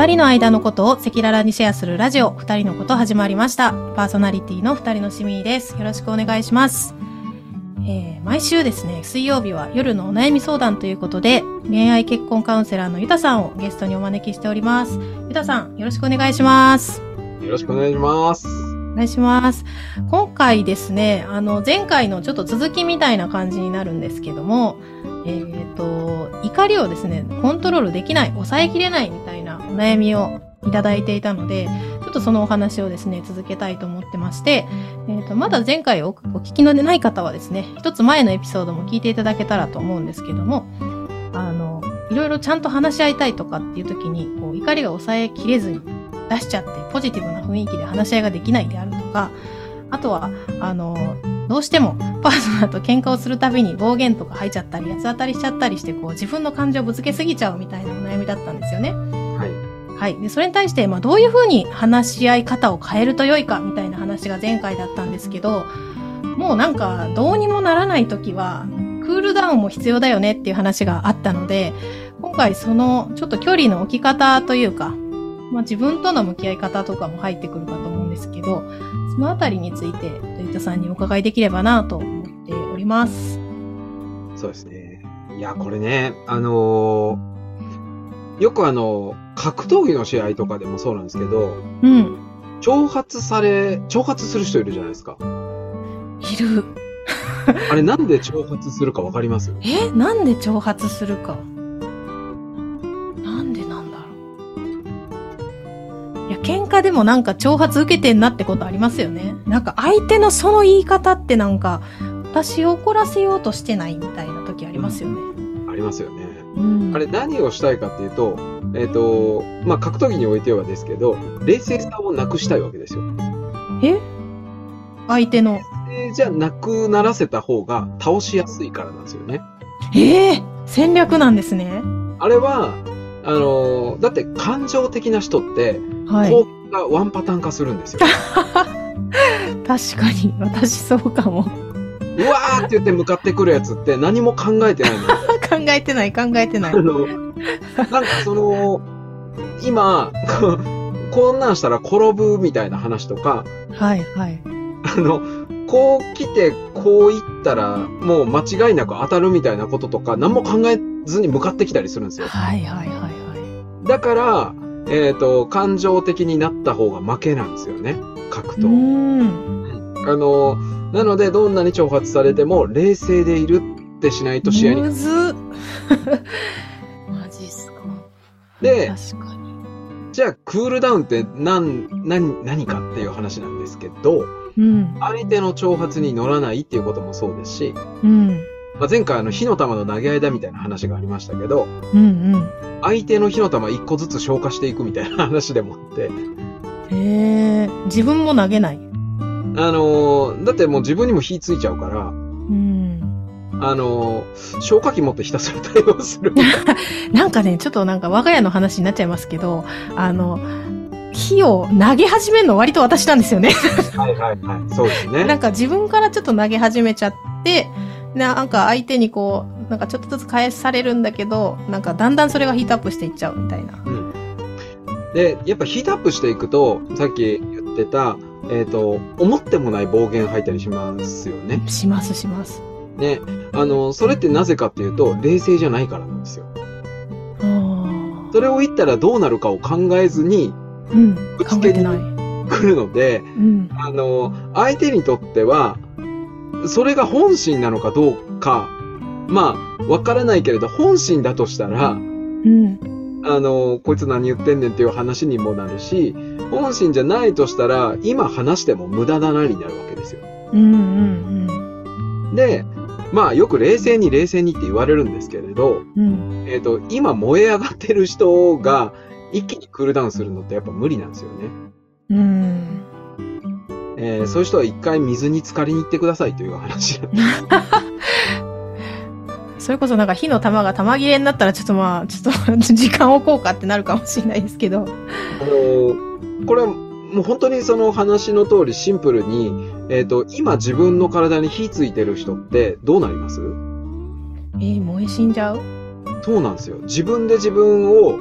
二人の間のことを赤裸々にシェアするラジオ、二人のこと始まりました。パーソナリティの二人のしみーです。よろしくお願いします。えー毎週ですね、水曜日は夜のお悩み相談ということで、恋愛結婚カウンセラーのゆたさんをゲストにお招きしております。ゆたさん、よろしくお願いします。よろしくお願いします。お願いします。今回ですね、あの、前回のちょっと続きみたいな感じになるんですけども、えっ、と、怒りをですね、コントロールできない、抑えきれないみたいなお悩みをいただいていたので、ちょっとそのお話をですね、続けたいと思ってまして、えっ、と、まだ前回おお聞きのでない方はですね、一つ前のエピソードも聞いていただけたらと思うんですけども、あの、いろいろちゃんと話し合いたいとかっていう時に、こう、怒りが抑えきれずに出しちゃって、ポジティブな雰囲気で話し合いができないであるとか、あとは、あの、どうしてもパートナーと喧嘩をするたびに暴言とか吐いちゃったり、八つ当たりしちゃったりして、こう自分の感情をぶつけすぎちゃうみたいなお悩みだったんですよね。はい。で、それに対して、まあ、どういうふうに話し合い方を変えると良いかみたいな話が前回だったんですけど、もうなんか、どうにもならない時は、クールダウンも必要だよねっていう話があったので、今回その、ちょっと距離の置き方というか、まあ、自分との向き合い方とかも入ってくるかと思うんですけど、そのあたりについて、トイタさんにお伺いできればなと思っております。そうですね。いや、これね、あのーよくあの、格闘技の試合とかでもそうなんですけど、うん。挑発され、挑発する人いるじゃないですか。いる。あれなんで挑発するかわかります？え？なんで挑発するか？なんでなんだろう。いや、喧嘩でもなんか挑発受けてんなってことありますよね。なんか相手のその言い方ってなんか、私を怒らせようとしてないみたいな時ありますよね。ありますよね。うん。あれ何をしたいかっていうと、えっ、と、まあ、格闘技においてはですけど、冷静さをなくしたいわけですよ。え？相手の。えーじゃなくならせた方が倒しやすいからなんですよね。ええ戦略なんですね。あれは、あのーだって感情的な人って、はい。がワンパターン化するんですよ。確かに、私そうかも。うわーって言って向かってくるやつって何も考えてないの。考えてない、考えてないあ。の、なんかその、今、ここんなんしたら転ぶみたいな話とか、はい、はい。あの、こう来て、こう行ったら、もう間違いなく当たるみたいなこととか、何も考えずに向かってきたりするんですよ。はい、はい、はい、はい。だから、えっ、と、感情的になった方が負けなんですよね。格う闘。ん。あの、なので、どんなに挑発されても、冷静でいるってしないと試合に。むずっマジっすか。で、確かに。じゃあ、クールダウンって何、何、何かっていう話なんですけど、うん。相手の挑発に乗らないっていうこともそうですし、うん。まあ、前回あの火の玉の投げ合いだみたいな話がありましたけど、うん相手の火の玉一個ずつ消化していくみたいな話でもあって、うん。へえ。自分も投げない。あのーだってもう自分にも火ついちゃうから、うん。あのー消火器持ってひたすら対応する。なんかね、ちょっとなんか我が家の話になっちゃいますけど、あの、火を投げ始めるの割と私なんですよね。はいはいはい。そうですね。なんか自分からちょっと投げ始めちゃって、なんか相手にこう、なんかちょっとずつ返されるんだけど、なんかだんだんそれがヒートアップしていっちゃうみたいな。うん。で、やっぱヒートアップしていくと、さっき言ってた、えっ、と、思ってもない暴言吐いたりしますよね。しますします。ね。あの、それってなぜかっていうと、冷静じゃないからなんですよ。それを言ったらどうなるかを考えずにうん。ぶつけてない。来るので、うん。あの、相手にとっては、それが本心なのかどうか、まあ、わからないけれど、本心だとしたら、うん。あの、こいつ何言ってんねんっていう話にもなるし、本心じゃないとしたら、今話しても無駄だなになるわけですよ。うんうんで、まあ、よく冷静に冷静にって言われるんですけれど、うん。うん。えっ、と、今燃え上がってる人が、一気にクールダウンするのってやっぱ無理なんですよね。うん。えーそういう人は一回水に浸かりに行ってくださいという話。それこそなんか火の玉が玉切れになったらちょっとまあ、ちょっと 時間を置こうかってなるかもしれないですけど。あのーこれはもう本当にその話の通りシンプルに、えっ、と、今自分の体に火ついてる人ってどうなります？えー燃え死んじゃう？そうなんですよ。自分で自分を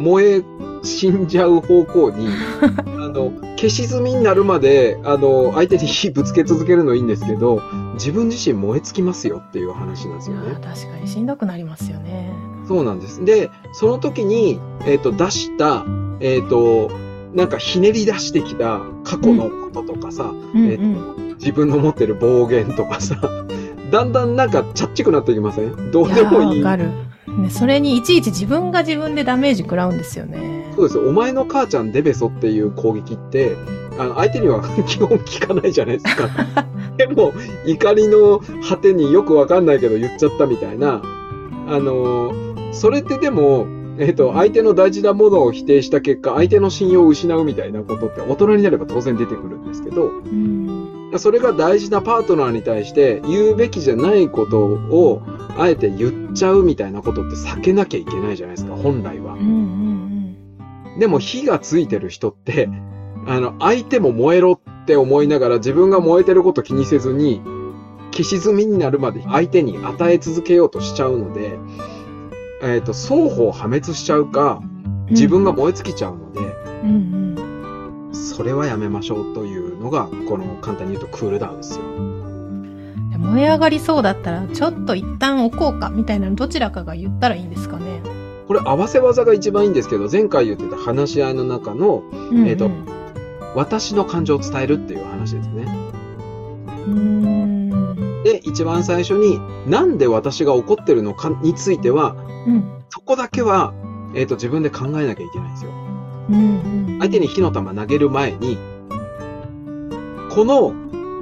燃え死んじゃう方向に、あの、消し済みになるまで、あの、相手に火ぶつけ続けるのいいんですけど、自分自身燃え尽きますよっていう話なんですよね。確かにしんどくなりますよね。そうなんです。で、その時に、えっ、と、出した、えっ、と、なんかひねり出してきた過去のこととかさ、うんえっ、と、自分の持ってる暴言とかさ、だんだんなんかチャッチくなってきません？どうでもいい。やわかる。ね、それにいちいち自分が自分でダメージ食らうんですよね。そうです。お前の母ちゃんデベソっていう攻撃って、あの、相手には基本聞かないじゃないですか。でも、怒りの果てによくわかんないけど言っちゃったみたいな、あのーそれってでも、えっ、と、相手の大事なものを否定した結果、相手の信用を失うみたいなことって大人になれば当然出てくるんですけど、うん。それが大事なパートナーに対して言うべきじゃないことをあえて言っちゃうみたいなことって避けなきゃいけないじゃないですか、本来は。でも火がついてる人って、あの、相手も燃えろって思いながら自分が燃えてること気にせずに、消し済みになるまで相手に与え続けようとしちゃうので、えっ、と、双方破滅しちゃうか、うん。自分が燃え尽きちゃうので、うんそれはやめましょうというのが、この簡単に言うとクールダウンですよ。燃え上がりそうだったら、ちょっと一旦置こうか、みたいなのどちらかが言ったらいいんですかね。これ合わせ技が一番いいんですけど、前回言ってた話し合いの中の、うんうんえーと私の感情を伝えるっていう話ですね。うーん。で、一番最初に、なんで私が怒ってるのかについては、うん。そこだけは、えっ、と、自分で考えなきゃいけないんですよ。うんうん。相手に火の玉投げる前に、この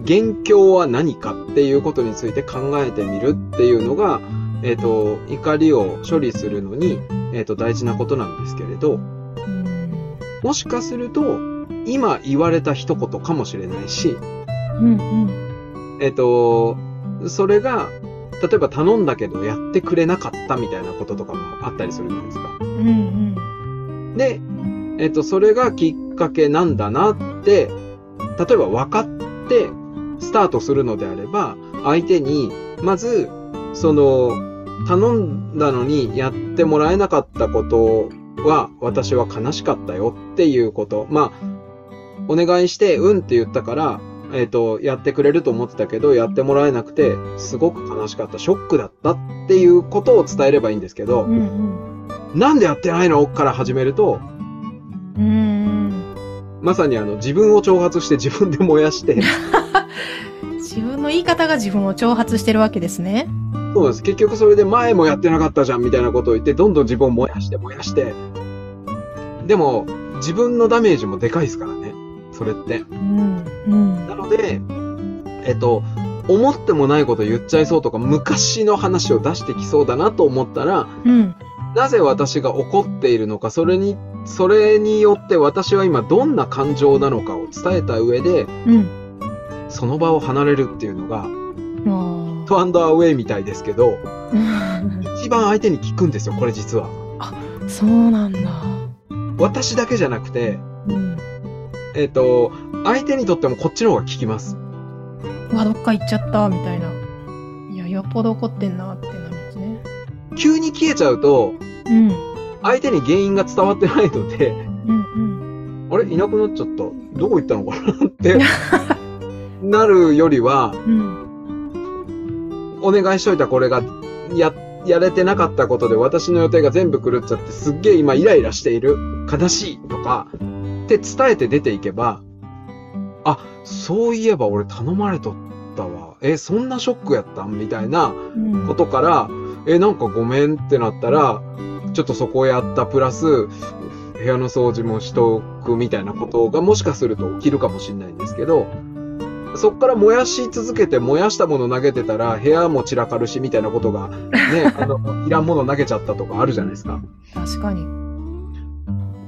元凶は何かっていうことについて考えてみるっていうのが、えっ、と、怒りを処理するのに、えっ、と、大事なことなんですけれど、うん。もしかすると、今言われた一言かもしれないし、うんうん。えっ、と、それが、例えば頼んだけどやってくれなかったみたいなこととかもあったりするじゃないですか。うんうん。で、えっ、と、それがきっかけなんだなって、例えば分かってスタートするのであれば、相手に、まず、その、頼んだのにやってもらえなかったことは、私は悲しかったよっていうこと。まあ、お願いして、うんって言ったから、えっ、と、やってくれると思ってたけど、やってもらえなくて、すごく悲しかった、ショックだったっていうことを伝えればいいんですけどう、んなんでやってないの？から始めると、うん。うん。まさにあの自分を挑発して自分で燃やして、自分の言い方が自分を挑発してるわけですね。そうです。結局それで前もやってなかったじゃんみたいなことを言って、どんどん自分を燃やして燃やして。でも、自分のダメージもでかいですからね。それって。うん。うん。なので、えっと、思ってもないこと言っちゃいそうとか、昔の話を出してきそうだなと思ったら、うん。なぜ私が怒っているのか、それに、それによって私は今どんな感情なのかを伝えた上で、うん。その場を離れるっていうのが、もトアンドアウェイみたいですけど、う。一番相手に聞くんですよ、これ実は。そうなんだ。私だけじゃなくて、うん。えっ、と、相手にとってもこっちの方が聞きます。うわ、どっか行っちゃった、みたいな。いや、よっぽど怒ってんなってなるんですね。急に消えちゃうと、うん。相手に原因が伝わってないので、うんあれ？いなくなっちゃった。どこ行ったのかなって、なるよりは、うん。お願いしといたこれが、や、やれてなかったことで私の予定が全部狂っちゃってすっげえ今イライラしている。悲しいとか、って伝えて出ていけば、あ、そういえば俺頼まれとったわ。え、そんなショックやったんみたいなうん。ことから、え、なんかごめんってなったら、ちょっとそこをやったプラス、部屋の掃除もしとくみたいなことがもしかすると起きるかもしれないんですけど、そっから燃やし続けて燃やしたもの投げてたら部屋も散らかるしみたいなことがね、あの、いらんもの投げちゃったとかあるじゃないですか。確かに。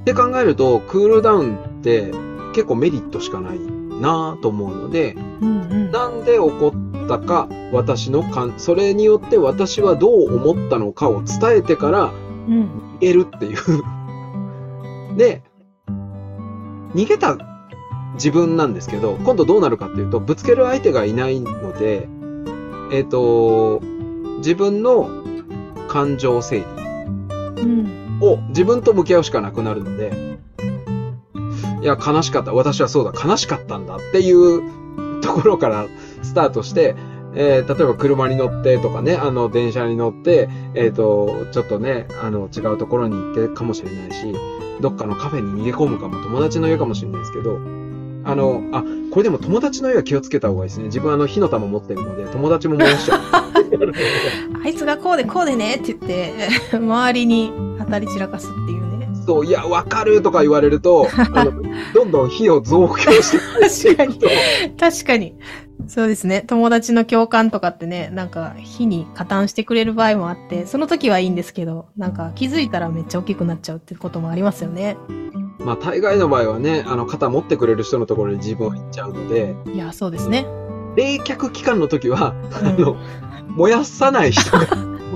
って考えると、クールダウンって結構メリットしかないなぁと思うので、うんうん。なんで起こったか、私の感、それによって私はどう思ったのかを伝えてからうん。逃げるっていう。で、逃げた自分なんですけど、今度どうなるかっていうと、ぶつける相手がいないので、えっ、と、自分の感情整理。うん。を自分と向き合うしかなくなるので、いや、悲しかった。私はそうだ。悲しかったんだっていう ところからスタートして、えー、例えば車に乗ってとかね、あの、電車に乗って、えっ、と、ちょっとね、あの、違うところに行ってかもしれないし、どっかのカフェに逃げ込むかも、友達の家かもしれないですけど、あの、あ、これでも友達の家は気をつけた方がいいですね。自分あの火の玉持ってるので、友達も燃やしちゃう。あいつがこうでこうでねって言って、周りに当たり散らかすっていうね。そう、いや、わかるとか言われると、あの、どんどん火を増強して確かに。確かに。そうですね。友達の共感とかってね、なんか火に加担してくれる場合もあって、その時はいいんですけど、なんか気づいたらめっちゃ大きくなっちゃうってこともありますよね。まあ、大概の場合はね、あの、肩持ってくれる人のところに自分は行っちゃうので、いや、そうですね。冷却期間の時は、うんあの、燃やさない人が、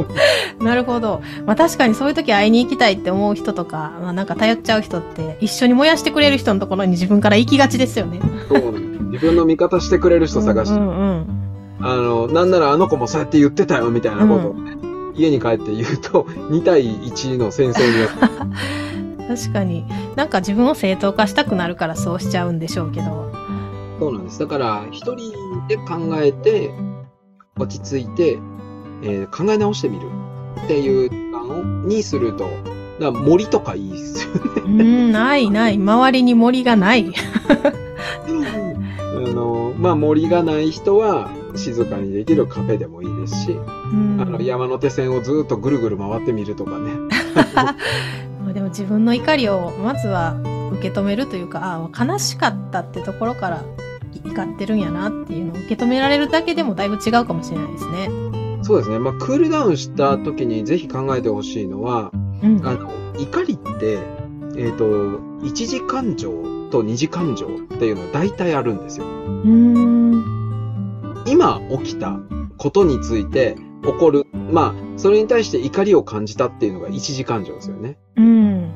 なるほど。まあ確かにそういう時会いに行きたいって思う人とか、まあなんか頼っちゃう人って、一緒に燃やしてくれる人のところに自分から行きがちですよね。そう自分の味方してくれる人探して、うんうんうんあの、なんならあの子もそうやって言ってたよ、みたいなことをね、家に帰って言うと、2対1の戦争によって、確かに。なんか自分を正当化したくなるからそうしちゃうんでしょうけど。そうなんです。だから、一人で考えて、落ち着いて、えー考え直してみるっていう時間をにすると、だ森とかいいですよね。うん、ないない。周りに森がない。あの、まあ、森がない人は、静かにできるカフェでもいいですし、うんあの、山手線をずっとぐるぐる回ってみるとかね。ま あでも自分の怒りをまずは受け止めるというか、ああ、悲しかったってところから怒ってるんやなっていうのを受け止められるだけでもだいぶ違うかもしれないですね。そうですね。まあ、クールダウンした時にぜひ考えてほしいのは、うん。あの、怒りって、えっ、と、一時感情と二次感情っていうのは大体あるんですよ。うーん。今起きたことについて起こる、まあ、それに対して怒りを感じたっていうのが一時感情ですよね。うん。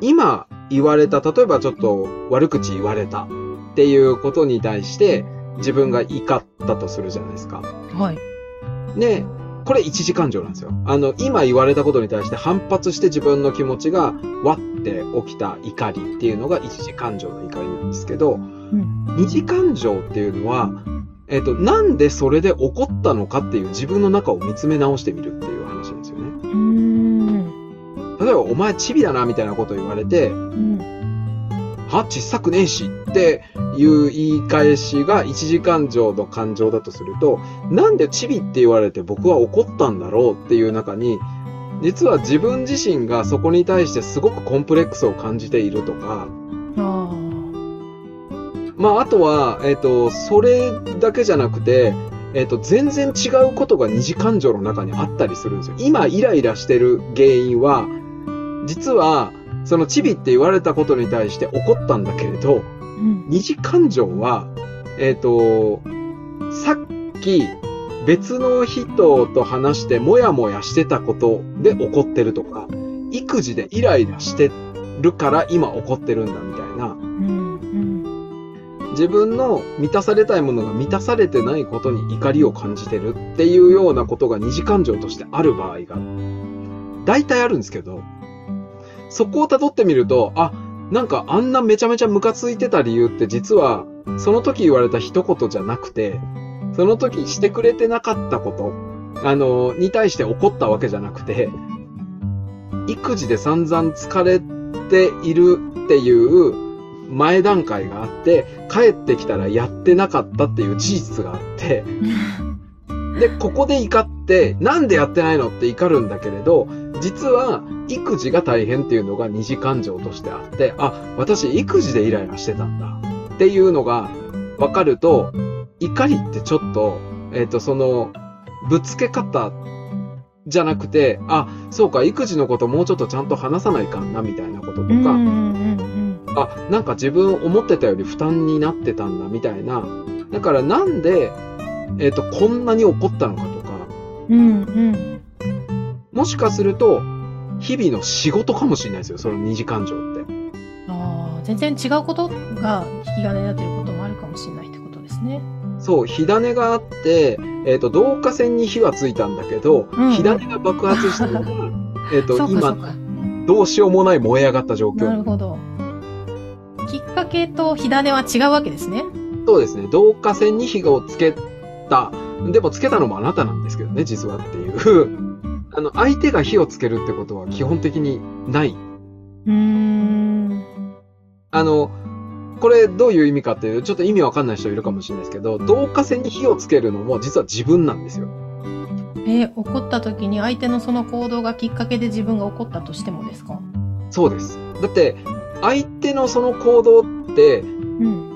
今言われた、例えばちょっと悪口言われたっていうことに対して自分が怒ったとするじゃないですか。はい。で、これ一時感情なんですよ。あの、今言われたことに対して反発して自分の気持ちがわって起きた怒りっていうのが一時感情の怒りなんですけど、うん。二次感情っていうのは、えっ、と、なんでそれで起こったのかっていう自分の中を見つめ直してみるっていう話なんですよね。うーん。例えば、お前チビだなみたいなこと言われて、うん。は、小さくねえしっていう言い返しが一時感情の感情だとすると、なんでチビって言われて僕は怒ったんだろうっていう中に、実は自分自身がそこに対してすごくコンプレックスを感じているとか、まあ、あとは、えっ、と、それだけじゃなくて、えっ、と、全然違うことが二次感情の中にあったりするんですよ。今、イライラしてる原因は、実は、そのチビって言われたことに対して怒ったんだけれど、うん。二次感情は、えっ、と、さっき別の人と話してもやもやしてたことで怒ってるとか、育児でイライラしてるから今怒ってるんだみたいな、うん。うん。自分の満たされたいものが満たされてないことに怒りを感じてるっていうようなことが二次感情としてある場合が、大体あるんですけど、そこを辿ってみると、あ、なんかあんなめちゃめちゃムカついてた理由って実は、その時言われた一言じゃなくて、その時してくれてなかったこと、あの、に対して怒ったわけじゃなくて、育児で散々疲れているっていう前段階があって、帰ってきたらやってなかったっていう事実があって、で、ここで怒って、なんでやってないのって怒るんだけれど、実は育児が大変っていうのが二次感情としてあって、あ、私育児でイライラしてたんだっていうのが分かると、怒りってちょっと、えっ、と、その、ぶつけ方じゃなくて、あ、そうか、育児のこともうちょっとちゃんと話さないかんなみたいなこととか。あ、なんか自分思ってたより負担になってたんだみたいな。だからなんで、えっ、と、こんなに怒ったのかとか、うん。うん。もしかすると、日々の仕事かもしれないですよ、その二次感情って。ああ、全然違うことが引き金になっていることもあるかもしれないってことですね。そう、火種があって、えっ、と、導火線に火はついたんだけど、うん火種が爆発したのが、えっ、と、今、か。どうしようもない燃え上がった状況なるほど。きっかけと火種は違うわけですね。そうですね。導火線に火をつけた。でもつけたのもあなたなんですけどね、実はっていう。あの、相手が火をつけるってことは基本的にない。うーん。あの、これどういう意味かっていうと、ちょっと意味わかんない人いるかもしれないですけど、導火線に火をつけるのも実は自分なんですよ。えー怒った時に相手のその行動がきっかけで自分が怒ったとしてもですか？そうです。だって、相手のその行動って、うん。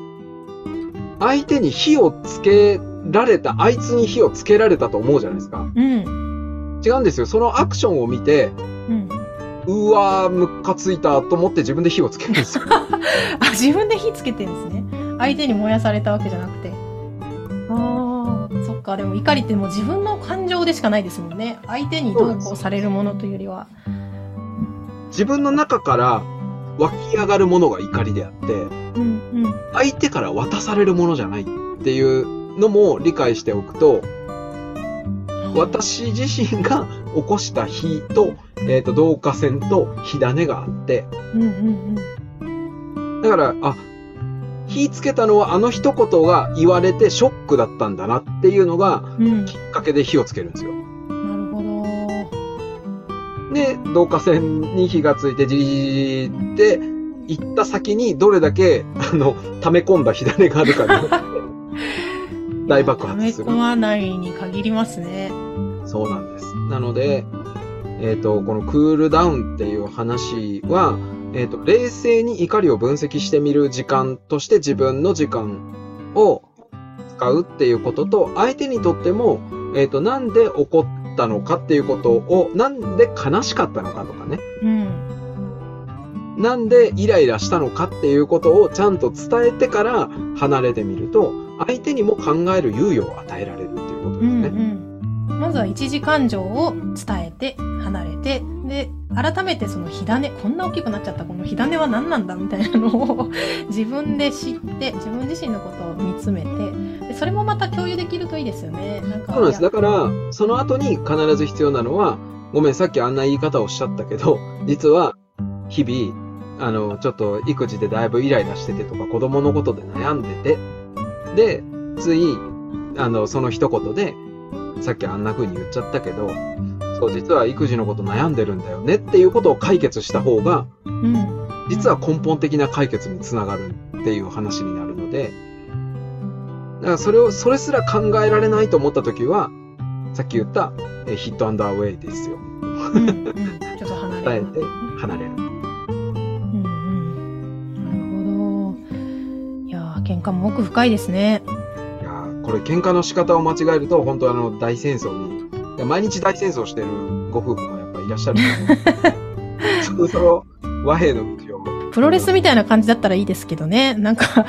相手に火をつけられた、あいつに火をつけられたと思うじゃないですか。うん。違うんですよ。そのアクションを見て、うん。うわー、ムカついたと思って自分で火をつけるんですよ。あ、自分で火つけてるんですね。相手に燃やされたわけじゃなくて。ああ、そっか。でも怒りってもう自分の感情でしかないですもんね。相手にどうこうされるものというよりは。自分の中から湧き上がるものが怒りであって、うんうん。相手から渡されるものじゃないっていうのも理解しておくと、私自身が起こした火と、えっ、と、導火線と火種があって、うんうんだから、あ、火つけたのはあの一言が言われてショックだったんだなっていうのがうん。うん。きっかけで火をつけるんですよ。なるほど。で、導火線に火がついてじーって行った先にどれだけ、あの、溜め込んだ火種があるかによって 大爆溜め発する込。まないに限りますね。そうなんです。なので、えっ、と、このクールダウンっていう話は、えっ、と、冷静に怒りを分析してみる時間として自分の時間を使うっていうことと、相手にとっても、えっ、と、なんで怒ったのかっていうことを、なんで悲しかったのかとかね、うん。なんでイライラしたのかっていうことをちゃんと伝えてから離れてみると、相手にも考える猶予を与えられるっていうことうんですね。うん。まずは一時感情を伝えて、離れて、で、改めてその火種、こんな大きくなっちゃったこの火種は何なんだみたいなのを 自分で知って、自分自身のことを見つめて、でそれもまた共有できるといいですよね。なんか。そうなんです。だから、その後に必ず必要なのは、ごめん、さっきあんな言い方をおっしゃったけど、実は、日々、あの、ちょっと育児でだいぶイライラしててとか、子供のことで悩んでて、で、つい、あの、その一言で、さっきあんな風に言っちゃったけど、そう、実は育児のこと悩んでるんだよねっていうことを解決した方が、うん。実は根本的な解決につながるっていう話になるので、だからそれを、それすら考えられないと思ったときは、さっき言った、えヒットアンダーウェイですよ。うんうん。ちょっと離れる。離れる。やー、喧嘩も奥深いですね。いやーこれ喧嘩の仕方を間違えると、本当あの、大戦争に、毎日大戦争してるご夫婦もやっぱいらっしゃる。そろそろ和平の道を、プロレスみたいな感じだったらいいですけどね。なんか、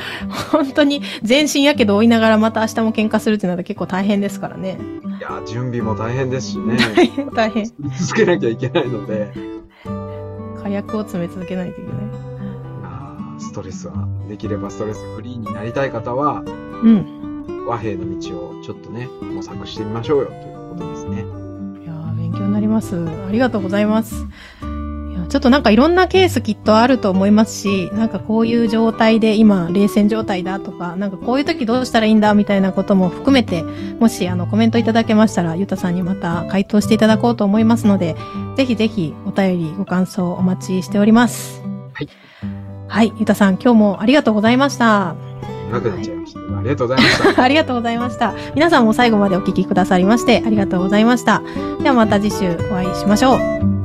本当に全身やけど追いながらまた明日も喧嘩するってなると結構大変ですからね。いやー準備も大変ですしね。大変、大変。続けなきゃいけないので、火薬を詰め続けないといけない。ストレスは、できればストレスフリーになりたい方は、うん。和平の道をちょっとね、模索してみましょうよということですね。いやー勉強になります。ありがとうございます。いやちょっとなんかいろんなケースきっとあると思いますし、なんかこういう状態で今冷戦状態だとか、なんかこういう時どうしたらいいんだみたいなことも含めて、もしあのコメントいただけましたら、ゆたさんにまた回答していただこうと思いますので、ぜひぜひお便りご感想お待ちしております。はい。はい、ゆたさん今日もありがとうございました。長くなっちゃいました。ありがとうございました。ありがとうございました。皆さんも最後までお聞きくださりましてありがとうございました。ではまた次週お会いしましょう。